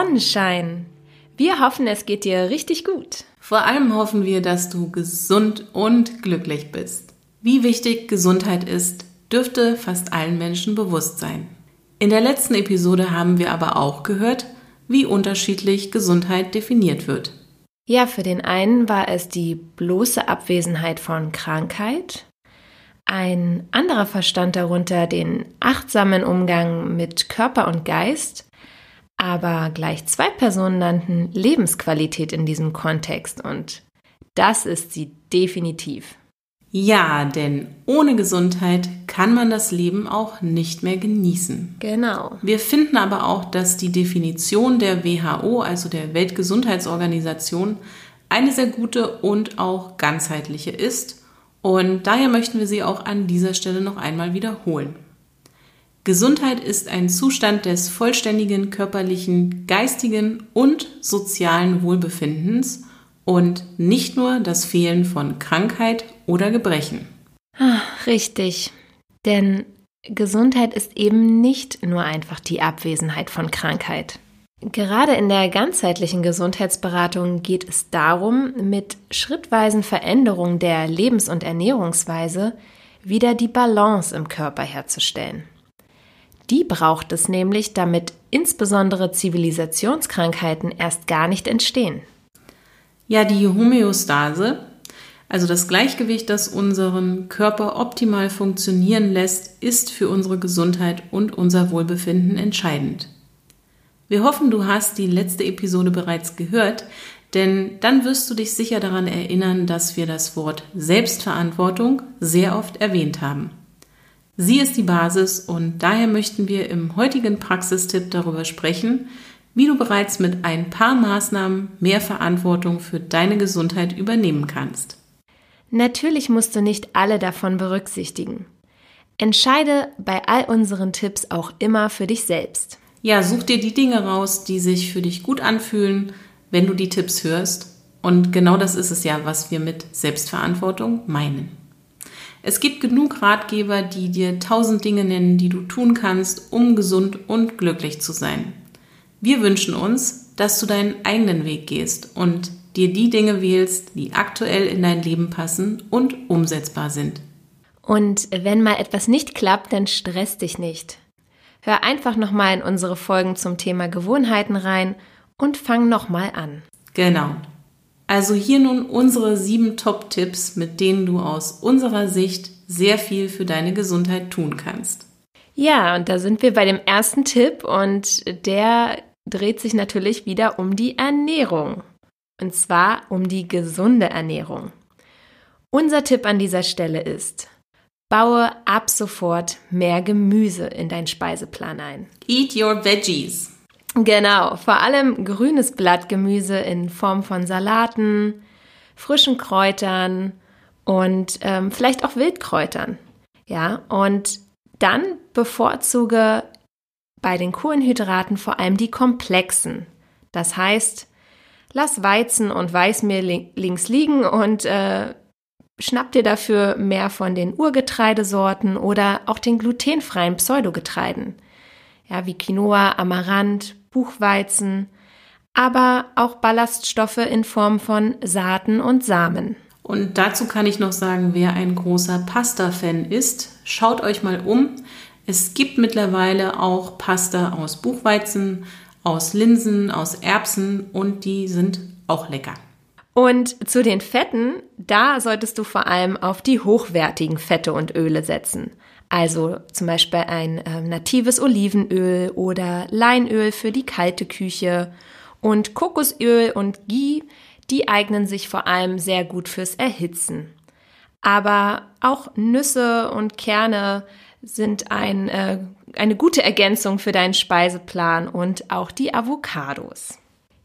Sonnenschein. Wir hoffen, es geht dir richtig gut. Vor allem hoffen wir, dass du gesund und glücklich bist. Wie wichtig Gesundheit ist, dürfte fast allen Menschen bewusst sein. In der letzten Episode haben wir aber auch gehört, wie unterschiedlich Gesundheit definiert wird. Ja, für den einen war es die bloße Abwesenheit von Krankheit. Ein anderer verstand darunter den achtsamen Umgang mit Körper und Geist. Aber gleich zwei Personen nannten Lebensqualität in diesem Kontext und das ist sie definitiv. Ja, denn ohne Gesundheit kann man das Leben auch nicht mehr genießen. Genau. Wir finden aber auch, dass die Definition der WHO, also der Weltgesundheitsorganisation, eine sehr gute und auch ganzheitliche ist. Und daher möchten wir sie auch an dieser Stelle noch einmal wiederholen. Gesundheit ist ein Zustand des vollständigen körperlichen, geistigen und sozialen Wohlbefindens und nicht nur das Fehlen von Krankheit oder Gebrechen. Ach, richtig. Denn Gesundheit ist eben nicht nur einfach die Abwesenheit von Krankheit. Gerade in der ganzheitlichen Gesundheitsberatung geht es darum, mit schrittweisen Veränderungen der Lebens- und Ernährungsweise wieder die Balance im Körper herzustellen. Die braucht es nämlich, damit insbesondere Zivilisationskrankheiten erst gar nicht entstehen. Ja, die Homöostase, also das Gleichgewicht, das unseren Körper optimal funktionieren lässt, ist für unsere Gesundheit und unser Wohlbefinden entscheidend. Wir hoffen, du hast die letzte Episode bereits gehört, denn dann wirst du dich sicher daran erinnern, dass wir das Wort Selbstverantwortung sehr oft erwähnt haben. Sie ist die Basis und daher möchten wir im heutigen Praxistipp darüber sprechen, wie du bereits mit ein paar Maßnahmen mehr Verantwortung für deine Gesundheit übernehmen kannst. Natürlich musst du nicht alle davon berücksichtigen. Entscheide bei all unseren Tipps auch immer für dich selbst. Ja, such dir die Dinge raus, die sich für dich gut anfühlen, wenn du die Tipps hörst. Und genau das ist es ja, was wir mit Selbstverantwortung meinen. Es gibt genug Ratgeber, die dir tausend Dinge nennen, die du tun kannst, um gesund und glücklich zu sein. Wir wünschen uns, dass du deinen eigenen Weg gehst und dir die Dinge wählst, die aktuell in dein Leben passen und umsetzbar sind. Und wenn mal etwas nicht klappt, dann stress dich nicht. Hör einfach nochmal in unsere Folgen zum Thema Gewohnheiten rein und fang nochmal an. Genau. Also hier nun unsere sieben Top-Tipps, mit denen du aus unserer Sicht sehr viel für deine Gesundheit tun kannst. Ja, und da sind wir bei dem ersten Tipp und der dreht sich natürlich wieder um die Ernährung. Und zwar um die gesunde Ernährung. Unser Tipp an dieser Stelle ist, baue ab sofort mehr Gemüse in deinen Speiseplan ein. Eat your veggies. Genau, vor allem grünes Blattgemüse in Form von Salaten, frischen Kräutern und ähm, vielleicht auch Wildkräutern. Ja, und dann bevorzuge bei den Kohlenhydraten vor allem die komplexen. Das heißt, lass Weizen und Weißmehl links liegen und äh, schnapp dir dafür mehr von den Urgetreidesorten oder auch den glutenfreien Pseudogetreiden. Ja, wie Quinoa, Amaranth, Buchweizen, aber auch Ballaststoffe in Form von Saaten und Samen. Und dazu kann ich noch sagen, wer ein großer Pasta-Fan ist, schaut euch mal um. Es gibt mittlerweile auch Pasta aus Buchweizen, aus Linsen, aus Erbsen und die sind auch lecker. Und zu den Fetten, da solltest du vor allem auf die hochwertigen Fette und Öle setzen. Also zum Beispiel ein äh, natives Olivenöl oder Leinöl für die kalte Küche. Und Kokosöl und Ghee, die eignen sich vor allem sehr gut fürs Erhitzen. Aber auch Nüsse und Kerne sind ein, äh, eine gute Ergänzung für deinen Speiseplan und auch die Avocados.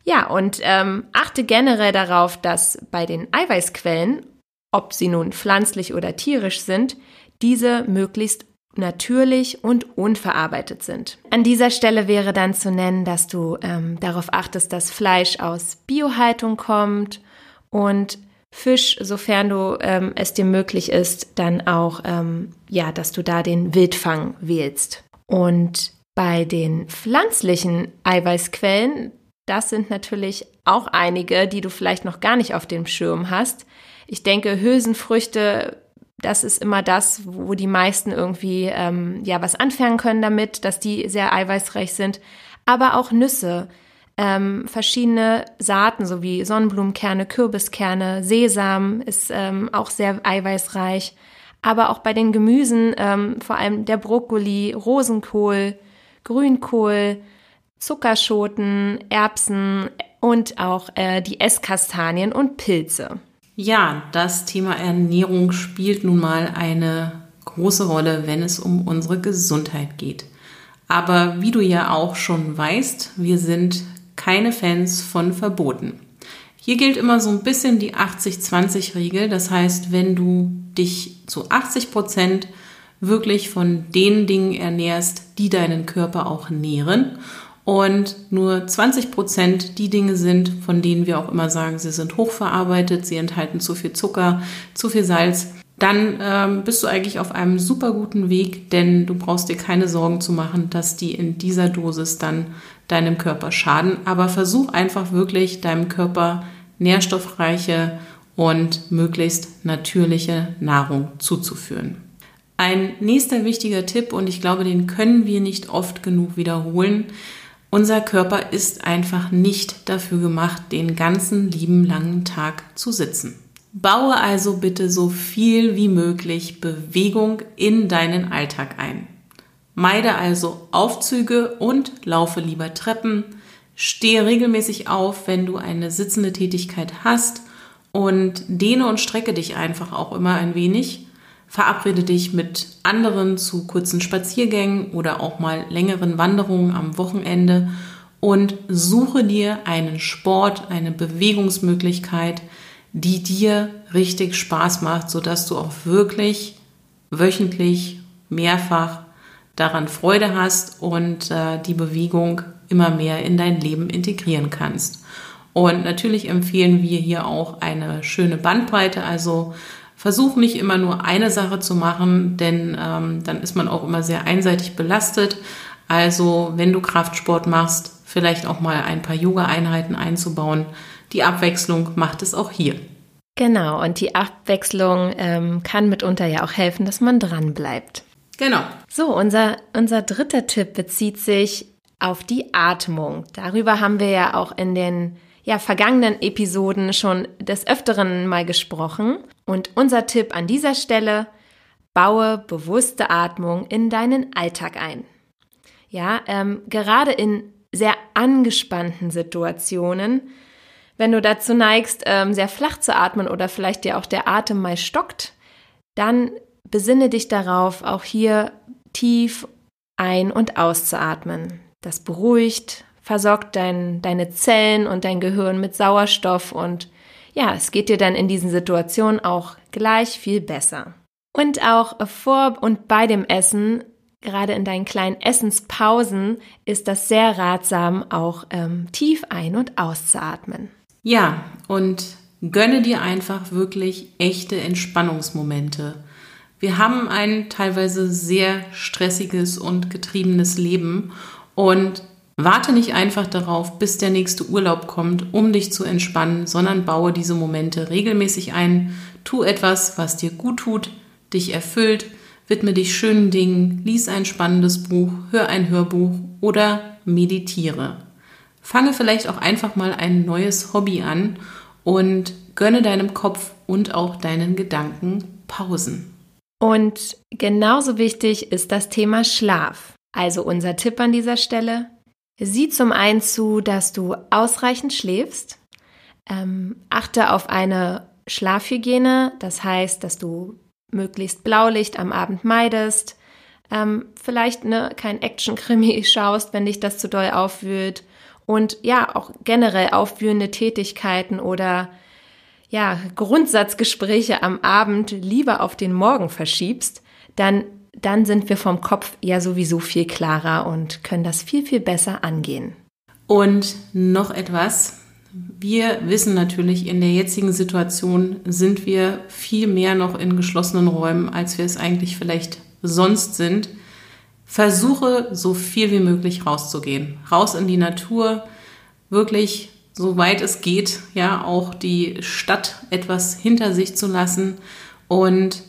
Ja, und ähm, achte generell darauf, dass bei den Eiweißquellen, ob sie nun pflanzlich oder tierisch sind, diese möglichst natürlich und unverarbeitet sind. An dieser Stelle wäre dann zu nennen, dass du ähm, darauf achtest, dass Fleisch aus Biohaltung kommt und Fisch, sofern du ähm, es dir möglich ist, dann auch, ähm, ja, dass du da den Wildfang wählst. Und bei den pflanzlichen Eiweißquellen, das sind natürlich auch einige, die du vielleicht noch gar nicht auf dem Schirm hast. Ich denke, Hülsenfrüchte, das ist immer das, wo die meisten irgendwie ähm, ja was anfangen können damit, dass die sehr eiweißreich sind. Aber auch Nüsse, ähm, verschiedene Saaten sowie Sonnenblumenkerne, Kürbiskerne, Sesam ist ähm, auch sehr eiweißreich. Aber auch bei den Gemüsen, ähm, vor allem der Brokkoli, Rosenkohl, Grünkohl, Zuckerschoten, Erbsen und auch äh, die Esskastanien und Pilze. Ja, das Thema Ernährung spielt nun mal eine große Rolle, wenn es um unsere Gesundheit geht. Aber wie du ja auch schon weißt, wir sind keine Fans von Verboten. Hier gilt immer so ein bisschen die 80-20-Regel. Das heißt, wenn du dich zu 80 Prozent wirklich von den Dingen ernährst, die deinen Körper auch nähren und nur 20 Prozent die Dinge sind, von denen wir auch immer sagen, sie sind hochverarbeitet, sie enthalten zu viel Zucker, zu viel Salz, dann ähm, bist du eigentlich auf einem super guten Weg, denn du brauchst dir keine Sorgen zu machen, dass die in dieser Dosis dann deinem Körper schaden. Aber versuch einfach wirklich deinem Körper nährstoffreiche und möglichst natürliche Nahrung zuzuführen. Ein nächster wichtiger Tipp, und ich glaube, den können wir nicht oft genug wiederholen, unser Körper ist einfach nicht dafür gemacht, den ganzen lieben langen Tag zu sitzen. Baue also bitte so viel wie möglich Bewegung in deinen Alltag ein. Meide also Aufzüge und laufe lieber Treppen. Stehe regelmäßig auf, wenn du eine sitzende Tätigkeit hast und dehne und strecke dich einfach auch immer ein wenig. Verabrede dich mit anderen zu kurzen Spaziergängen oder auch mal längeren Wanderungen am Wochenende und suche dir einen Sport, eine Bewegungsmöglichkeit, die dir richtig Spaß macht, sodass du auch wirklich wöchentlich mehrfach daran Freude hast und äh, die Bewegung immer mehr in dein Leben integrieren kannst. Und natürlich empfehlen wir hier auch eine schöne Bandbreite. Also versuch nicht immer nur eine Sache zu machen, denn ähm, dann ist man auch immer sehr einseitig belastet. Also wenn du Kraftsport machst, vielleicht auch mal ein paar Yoga-Einheiten einzubauen die Abwechslung macht es auch hier. Genau, und die Abwechslung ähm, kann mitunter ja auch helfen, dass man dran bleibt. Genau. So, unser, unser dritter Tipp bezieht sich auf die Atmung. Darüber haben wir ja auch in den ja, vergangenen Episoden schon des Öfteren mal gesprochen. Und unser Tipp an dieser Stelle, baue bewusste Atmung in deinen Alltag ein. Ja, ähm, gerade in sehr angespannten Situationen wenn du dazu neigst, ähm, sehr flach zu atmen oder vielleicht dir auch der Atem mal stockt, dann besinne dich darauf, auch hier tief ein- und auszuatmen. Das beruhigt, versorgt dein, deine Zellen und dein Gehirn mit Sauerstoff und ja, es geht dir dann in diesen Situationen auch gleich viel besser. Und auch vor und bei dem Essen, gerade in deinen kleinen Essenspausen, ist das sehr ratsam, auch ähm, tief ein- und auszuatmen. Ja, und gönne dir einfach wirklich echte Entspannungsmomente. Wir haben ein teilweise sehr stressiges und getriebenes Leben und warte nicht einfach darauf, bis der nächste Urlaub kommt, um dich zu entspannen, sondern baue diese Momente regelmäßig ein. Tu etwas, was dir gut tut, dich erfüllt, widme dich schönen Dingen, lies ein spannendes Buch, hör ein Hörbuch oder meditiere. Fange vielleicht auch einfach mal ein neues Hobby an und gönne deinem Kopf und auch deinen Gedanken Pausen. Und genauso wichtig ist das Thema Schlaf. Also unser Tipp an dieser Stelle. Sieh zum einen zu, dass du ausreichend schläfst. Ähm, achte auf eine Schlafhygiene. Das heißt, dass du möglichst Blaulicht am Abend meidest. Ähm, vielleicht ne, kein Action-Krimi schaust, wenn dich das zu doll aufwühlt und ja, auch generell aufführende Tätigkeiten oder ja, Grundsatzgespräche am Abend lieber auf den Morgen verschiebst, dann, dann sind wir vom Kopf ja sowieso viel klarer und können das viel, viel besser angehen. Und noch etwas. Wir wissen natürlich, in der jetzigen Situation sind wir viel mehr noch in geschlossenen Räumen, als wir es eigentlich vielleicht sonst sind. Versuche so viel wie möglich rauszugehen. Raus in die Natur, wirklich, soweit es geht, ja, auch die Stadt etwas hinter sich zu lassen. Und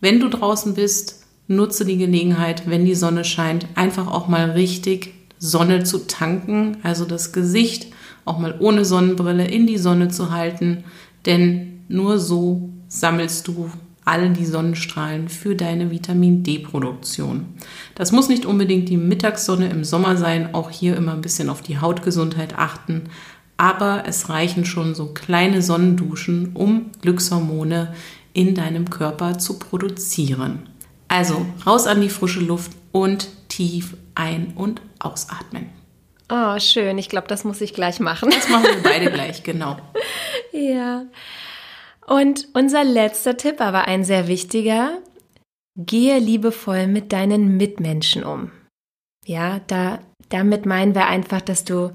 wenn du draußen bist, nutze die Gelegenheit, wenn die Sonne scheint, einfach auch mal richtig Sonne zu tanken, also das Gesicht auch mal ohne Sonnenbrille in die Sonne zu halten, denn nur so sammelst du all die Sonnenstrahlen für deine Vitamin D-Produktion. Das muss nicht unbedingt die Mittagssonne im Sommer sein, auch hier immer ein bisschen auf die Hautgesundheit achten, aber es reichen schon so kleine Sonnenduschen, um Glückshormone in deinem Körper zu produzieren. Also raus an die frische Luft und tief ein- und ausatmen. Oh, schön. Ich glaube, das muss ich gleich machen. Das machen wir beide gleich, genau. Ja. Und unser letzter Tipp, aber ein sehr wichtiger, gehe liebevoll mit deinen Mitmenschen um. Ja, da, damit meinen wir einfach, dass du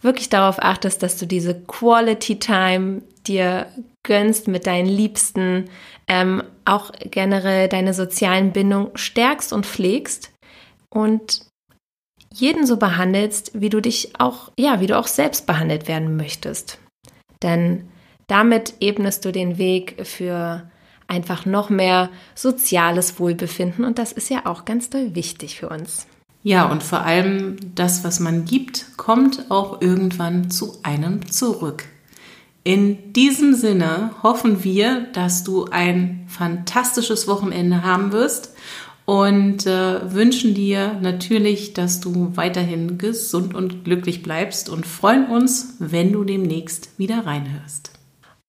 wirklich darauf achtest, dass du diese Quality Time dir gönnst mit deinen Liebsten, ähm, auch generell deine sozialen Bindungen stärkst und pflegst und jeden so behandelst, wie du dich auch, ja, wie du auch selbst behandelt werden möchtest. Denn damit ebnest du den Weg für einfach noch mehr soziales Wohlbefinden und das ist ja auch ganz doll wichtig für uns. Ja, und vor allem das, was man gibt, kommt auch irgendwann zu einem zurück. In diesem Sinne hoffen wir, dass du ein fantastisches Wochenende haben wirst und äh, wünschen dir natürlich, dass du weiterhin gesund und glücklich bleibst und freuen uns, wenn du demnächst wieder reinhörst.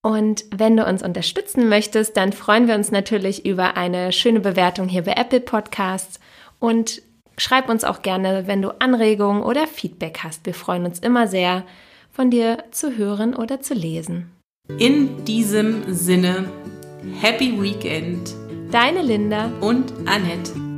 Und wenn du uns unterstützen möchtest, dann freuen wir uns natürlich über eine schöne Bewertung hier bei Apple Podcasts und schreib uns auch gerne, wenn du Anregungen oder Feedback hast. Wir freuen uns immer sehr, von dir zu hören oder zu lesen. In diesem Sinne, Happy Weekend. Deine Linda und Annette.